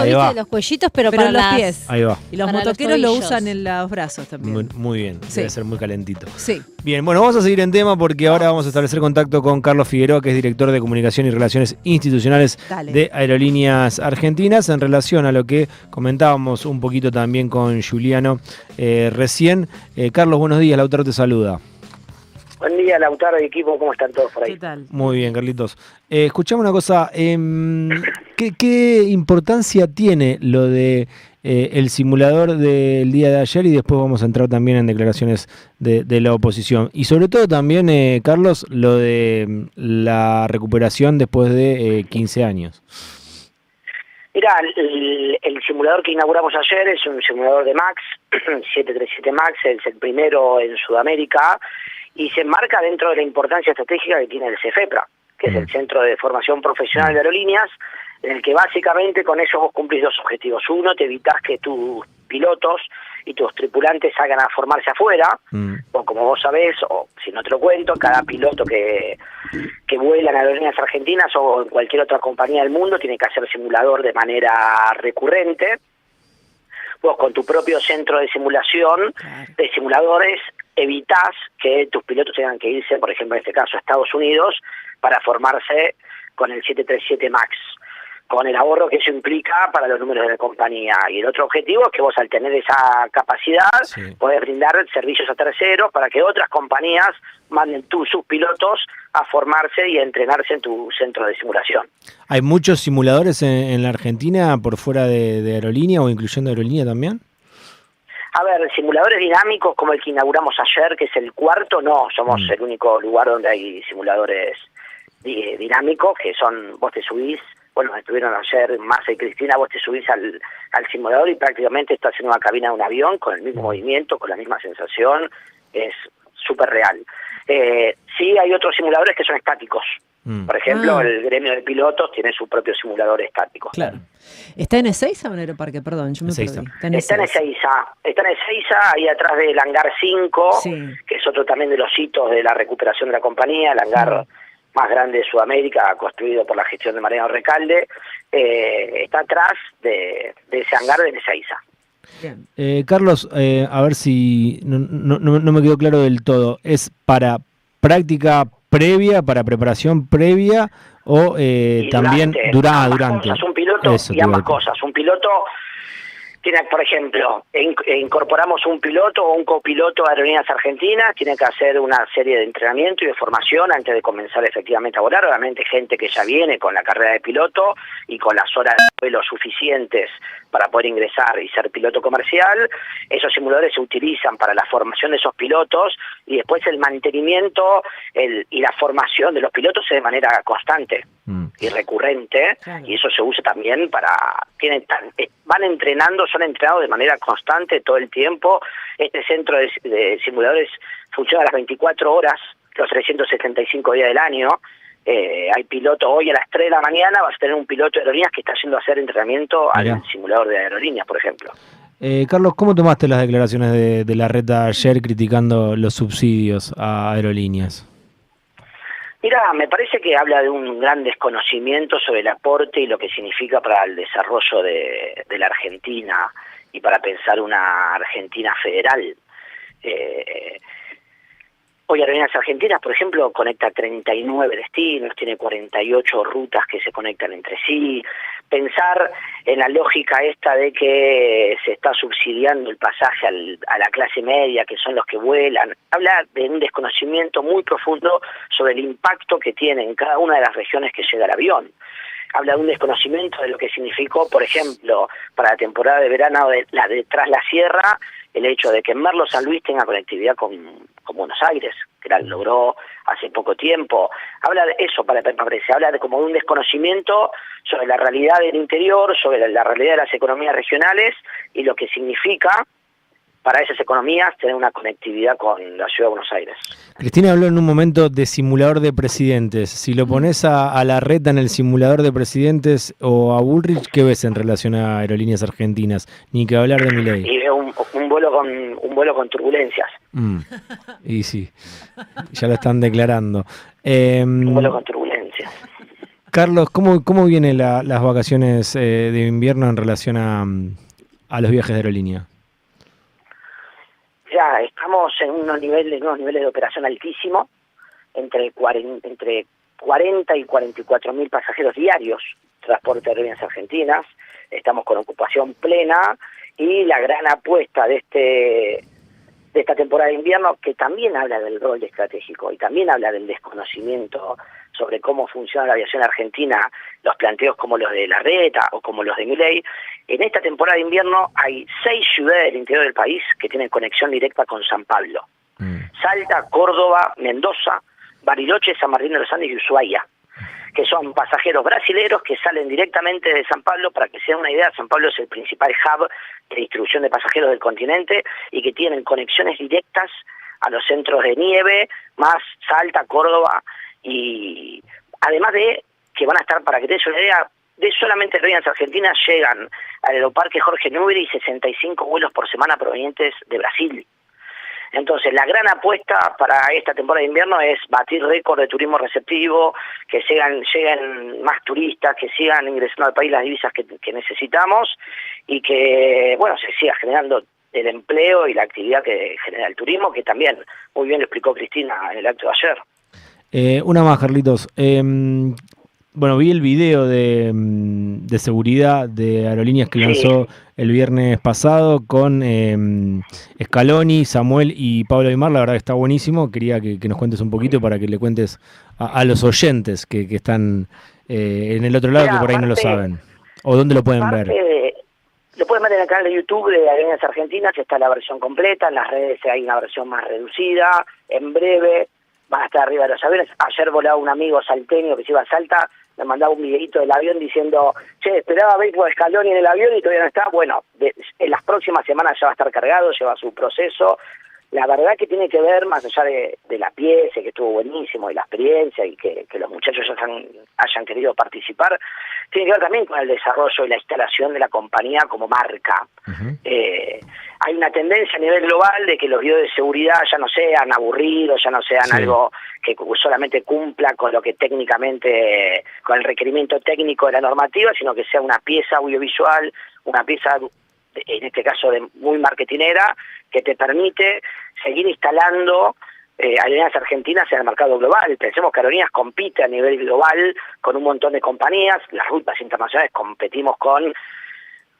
Ahí ¿viste? va. Los cuellitos, pero, Pero para en los las- pies. Ahí va. Y los Para los motoqueros lo tobillos. usan en los brazos también. Muy, muy bien, Sí. debe ser muy calentito. Sí. Bien, bueno, vamos a seguir en tema porque ahora vamos a establecer contacto con Carlos Figueroa, que es director de Comunicación y Relaciones Institucionales Dale. de Aerolíneas Argentinas, en relación a lo que comentábamos un poquito también con Juliano eh, recién. Eh, Carlos, buenos días, Lautaro te saluda. Buen día, Lautaro y equipo, ¿cómo están todos por ahí? ¿Qué tal? Muy bien, Carlitos. Eh, escuchame una cosa, em, ¿qué, qué importancia tiene lo de eh, el simulador del día de ayer y después vamos a entrar también en declaraciones de, de la oposición? Y sobre todo también, eh, Carlos, lo de mm, la recuperación después de eh, 15 años. Mira, el, el simulador que inauguramos ayer es un simulador de MAX, 737 MAX, es el primero en Sudamérica y se enmarca dentro de la importancia estratégica que tiene el CEFEPRA, que es el Centro de Formación Profesional de Aerolíneas, en el que básicamente con eso vos cumplís dos objetivos. Uno, te evitas que tus pilotos y tus tripulantes salgan a formarse afuera, Mm, o como vos sabés, o si no te lo cuento, cada piloto que, que vuela en aerolíneas argentinas o en cualquier otra compañía del mundo tiene que hacer simulador de manera recurrente. Vos con tu propio centro de simulación, de simuladores, evitas que tus pilotos tengan que irse, por ejemplo, en este caso a Estados Unidos, para formarse con el 737 MAX con el ahorro que eso implica para los números de la compañía. Y el otro objetivo es que vos al tener esa capacidad Sí. podés brindar servicios a terceros para que otras compañías manden tú, sus pilotos a formarse y a entrenarse en tu centro de simulación. ¿Hay muchos simuladores en, en la Argentina por fuera de, de aerolínea o incluyendo aerolínea también? A ver, simuladores dinámicos como el que inauguramos ayer, que es el cuarto, no, somos Mm. el único lugar donde hay simuladores di- dinámicos, que son, vos te subís, bueno, estuvieron ayer Massa y Cristina, vos te subís al, al simulador y prácticamente estás en una cabina de un avión con el mismo movimiento, con la misma sensación, es súper real. Eh, sí, hay otros simuladores que son estáticos. Mm. Por ejemplo, Ah. el gremio de pilotos tiene su propio simulador estático. Claro. ¿Está en Ezeiza o en Aeroparque? Perdón, yo me Ezeiza. Está en Está en Ezeiza. Está en Ezeiza, ahí atrás del hangar 5, Sí. que es otro también de los hitos de la recuperación de la compañía, el hangar más grande de Sudamérica, construido por la gestión de Mariano Recalde, eh, está atrás de, de ese hangar de Ezeiza. Bien. Eh, Carlos, eh, a ver si no- no me quedó claro del todo. ¿Es para práctica previa, para preparación previa o eh, también durante, dura, ambas durante? cosas, un piloto Eso y ambas cosas. Un piloto tiene, por ejemplo, in- incorporamos un piloto o un copiloto a Aerolíneas Argentinas, tiene que hacer una serie de entrenamiento y de formación antes de comenzar efectivamente a volar. Obviamente gente que ya viene con la carrera de piloto y con las horas de vuelo suficientes para poder ingresar y ser piloto comercial. Esos simuladores se utilizan para la formación de esos pilotos y después el mantenimiento el, y la formación de los pilotos es de manera constante Mm. y recurrente Claro. y eso se usa también para tienen tan- eh, van entrenando son entrenados de manera constante todo el tiempo. Este centro de, de simuladores funciona a las 24 horas los 375 días del año. Eh, hay piloto hoy a las 3 de la mañana vas a tener un piloto de aerolíneas que está yendo a hacer entrenamiento al simulador de aerolíneas por ejemplo. Eh, Carlos, ¿cómo tomaste las declaraciones de, de la reta ayer criticando los subsidios a aerolíneas? Mira, me parece que habla de un gran desconocimiento sobre el aporte y lo que significa para el desarrollo de, la Argentina y para pensar una Argentina federal. Eh, hoy Aerolíneas Argentinas, por ejemplo, conecta 39 destinos, tiene 48 rutas que se conectan entre sí. Pensar en la lógica esta de que se está subsidiando el pasaje al- a la clase media, que son los que vuelan, habla de un desconocimiento muy profundo sobre el impacto que tiene en cada una de las regiones que llega el avión. Habla de un desconocimiento de lo que significó, por ejemplo, para la temporada de verano de la de Tras la Sierra, el hecho de que Merlo San Luis tenga conectividad con, con Buenos Aires, logró hace poco tiempo. Habla de eso, para parece, habla de como de un desconocimiento sobre la realidad del interior, sobre la realidad de las economías regionales y lo que significa para esas economías tener una conectividad con la ciudad de Buenos Aires. Cristina habló en un momento de simulador de presidentes. Si lo pones a, a la reta en el simulador de presidentes o a Bullrich, ¿qué ves en relación a aerolíneas argentinas? Ni que hablar de Milei. Y veo un, un vuelo con un vuelo con turbulencias, Mm. Y sí, ya lo están declarando. Eh, un vuelo con turbulencias. Carlos, ¿cómo, cómo vienen la- las vacaciones eh, de invierno en relación a, a los viajes de aerolínea? Estamos en unos niveles, unos niveles de operación altísimos, entre 40, entre 40 y 44 mil pasajeros diarios, transporte de aerolíneas argentinas, estamos con ocupación plena y la gran apuesta de este de esta temporada de invierno que también habla del rol estratégico y también habla del desconocimiento sobre cómo funciona la aviación argentina, los planteos como los de Larreta o como los de Milei. En esta temporada de invierno hay seis ciudades del interior del país que tienen conexión directa con San Pablo. Mm. Salta, Córdoba, Mendoza, Bariloche, San Martín de los Andes y Ushuaia, que son pasajeros brasileros que salen directamente de San Pablo. Para que se den una idea, San Pablo es el principal hub de distribución de pasajeros del continente y que tienen conexiones directas a los centros de nieve, más Salta, Córdoba y además de que van a estar, para que te des una idea, de solamente aerolíneas argentinas llegan al aeroparque Jorge Newbery 65 vuelos por semana provenientes de Brasil. Entonces, la gran apuesta para esta temporada de invierno es batir récord de turismo receptivo, que sigan, lleguen más turistas, que sigan ingresando al país las divisas que, que necesitamos y que, bueno, se siga generando el empleo y la actividad que genera el turismo, que también muy bien lo explicó Cristina en el acto de ayer. Eh, una más, Carlitos. Em, bueno, vi el video de, mm, de seguridad de aerolíneas que lanzó el viernes pasado con em, Scaloni, Samuel y Pablo Aymar. La verdad que está buenísimo. Quería que, que nos cuentes un poquito para que le cuentes a, a los oyentes que, que están eh, en el otro lado que por ahí no lo saben. ¿O dónde lo pueden ver? de- lo pueden ver en el canal de YouTube de Aerolíneas Argentinas, está la versión completa, en las redes hay una versión más reducida, en breve van a estar arriba de los aviones. Ayer volaba un amigo salteño que se iba a Salta, me mandaba un videito del avión diciendo, che, esperaba ver por Scaloni en el avión y todavía no está. Bueno, de- en las próximas semanas ya va a estar cargado, lleva su proceso. La verdad que tiene que ver, más allá de, de la pieza, que estuvo buenísimo, y la experiencia, y que, que los muchachos hayan, hayan querido participar, tiene que ver también con el desarrollo y la instalación de la compañía como marca. Eh, hay una tendencia a nivel global de que los videos de seguridad ya no sean aburridos, ya no sean Sí. algo que solamente cumpla con lo que técnicamente, con el requerimiento técnico de la normativa, sino que sea una pieza audiovisual, una pieza, en este caso, de muy marketinera, que te permite seguir instalando eh, aerolíneas argentinas en el mercado global. Pensemos que Aerolíneas compite a nivel global con un montón de compañías, las rutas internacionales competimos con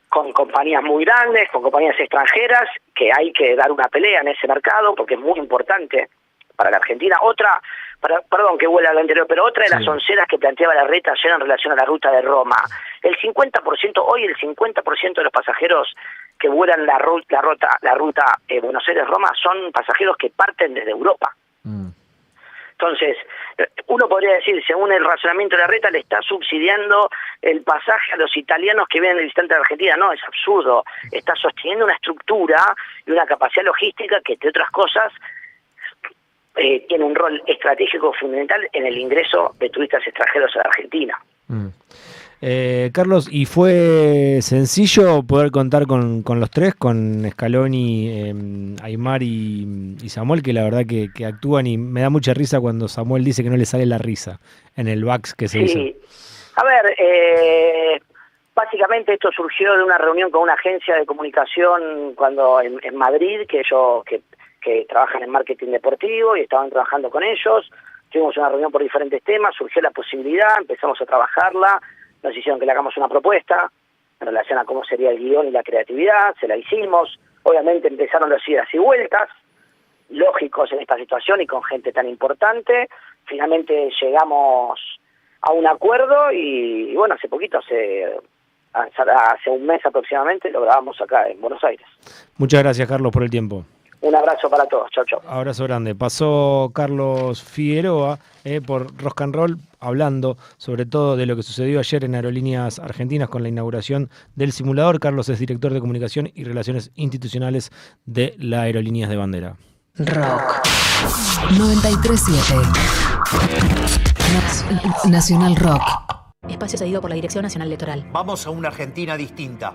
con compañías muy grandes, con compañías extranjeras, que hay que dar una pelea en ese mercado porque es muy importante para la Argentina. Otra, para- perdón que vuela lo anterior, pero otra de las onceras que planteaba la reta ayer en relación a la ruta de Roma. El 50%, hoy el 50% de los pasajeros que vuelan la, ru- la ruta, la ruta eh, Buenos Aires-Roma son pasajeros que parten desde Europa. Mm. Entonces, eh, uno podría decir, según el razonamiento de la reta, le está subsidiando el pasaje a los italianos que vienen de visitante de Argentina. No, es absurdo. Está sosteniendo una estructura y una capacidad logística que, entre otras cosas, eh, tiene un rol estratégico fundamental en el ingreso de turistas extranjeros a la Argentina. Mm. Eh, Carlos, ¿y fue sencillo poder contar con, con los tres, con Scaloni, eh, Aymar y, y Samuel, que la verdad que, que actúan y me da mucha risa cuando Samuel dice que no le sale la risa en el Vax que se hizo? Sí. A ver, eh, básicamente esto surgió de una reunión con una agencia de comunicación cuando en, en Madrid, que ellos que, que trabajan en marketing deportivo y estaban trabajando con ellos. Tuvimos una reunión por diferentes temas, surgió la posibilidad, empezamos a trabajarla, nos hicieron que le hagamos una propuesta en relación a cómo sería el guion y la creatividad, se la hicimos. Obviamente empezaron las idas y vueltas, lógicos en esta situación y con gente tan importante. Finalmente llegamos a un acuerdo y, bueno, hace poquito, hace, hace un mes aproximadamente, lo grabamos acá en Buenos Aires. Muchas gracias, Carlos, por el tiempo. Un abrazo para todos, chau chau. Abrazo grande. Pasó Carlos Figueroa eh, por Rock and Roll hablando sobre todo de lo que sucedió ayer en Aerolíneas Argentinas con la inauguración del simulador. Carlos es director de comunicación y relaciones institucionales de la Aerolíneas de Bandera. Rock 937 Na- Nacional Rock Espacio cedido por la Dirección Nacional Electoral. Vamos a una Argentina distinta.